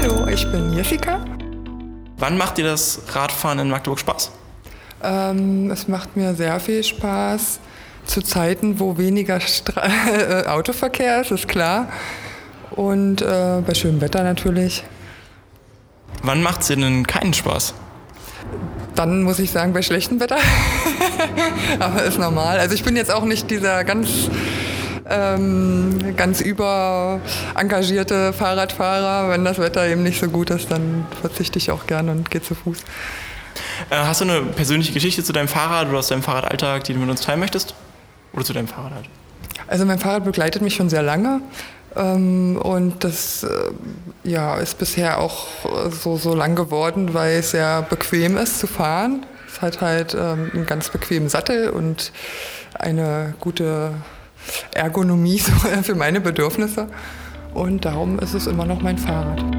Hallo, ich bin Jessica. Wann macht dir das Radfahren in Magdeburg Spaß? Ähm, es macht mir sehr viel Spaß zu Zeiten, wo weniger Stra äh, Autoverkehr ist, ist klar. Und äh, bei schönem Wetter natürlich. Wann macht es dir denn keinen Spaß? Dann muss ich sagen, bei schlechtem Wetter. Aber ist normal. Also ich bin jetzt auch nicht dieser ganz ähm, ganz über engagierte Fahrradfahrer. Wenn das Wetter eben nicht so gut ist, dann verzichte ich auch gerne und gehe zu Fuß. Äh, hast du eine persönliche Geschichte zu deinem Fahrrad oder aus deinem Fahrradalltag, die du mit uns teilen möchtest? Oder zu deinem Fahrrad halt? Also mein Fahrrad begleitet mich schon sehr lange. Ähm, und das äh, ja, ist bisher auch so, so lang geworden, weil es sehr bequem ist zu fahren. Es hat halt ähm, einen ganz bequemen Sattel und eine gute Ergonomie für meine Bedürfnisse. Und darum ist es immer noch mein Fahrrad.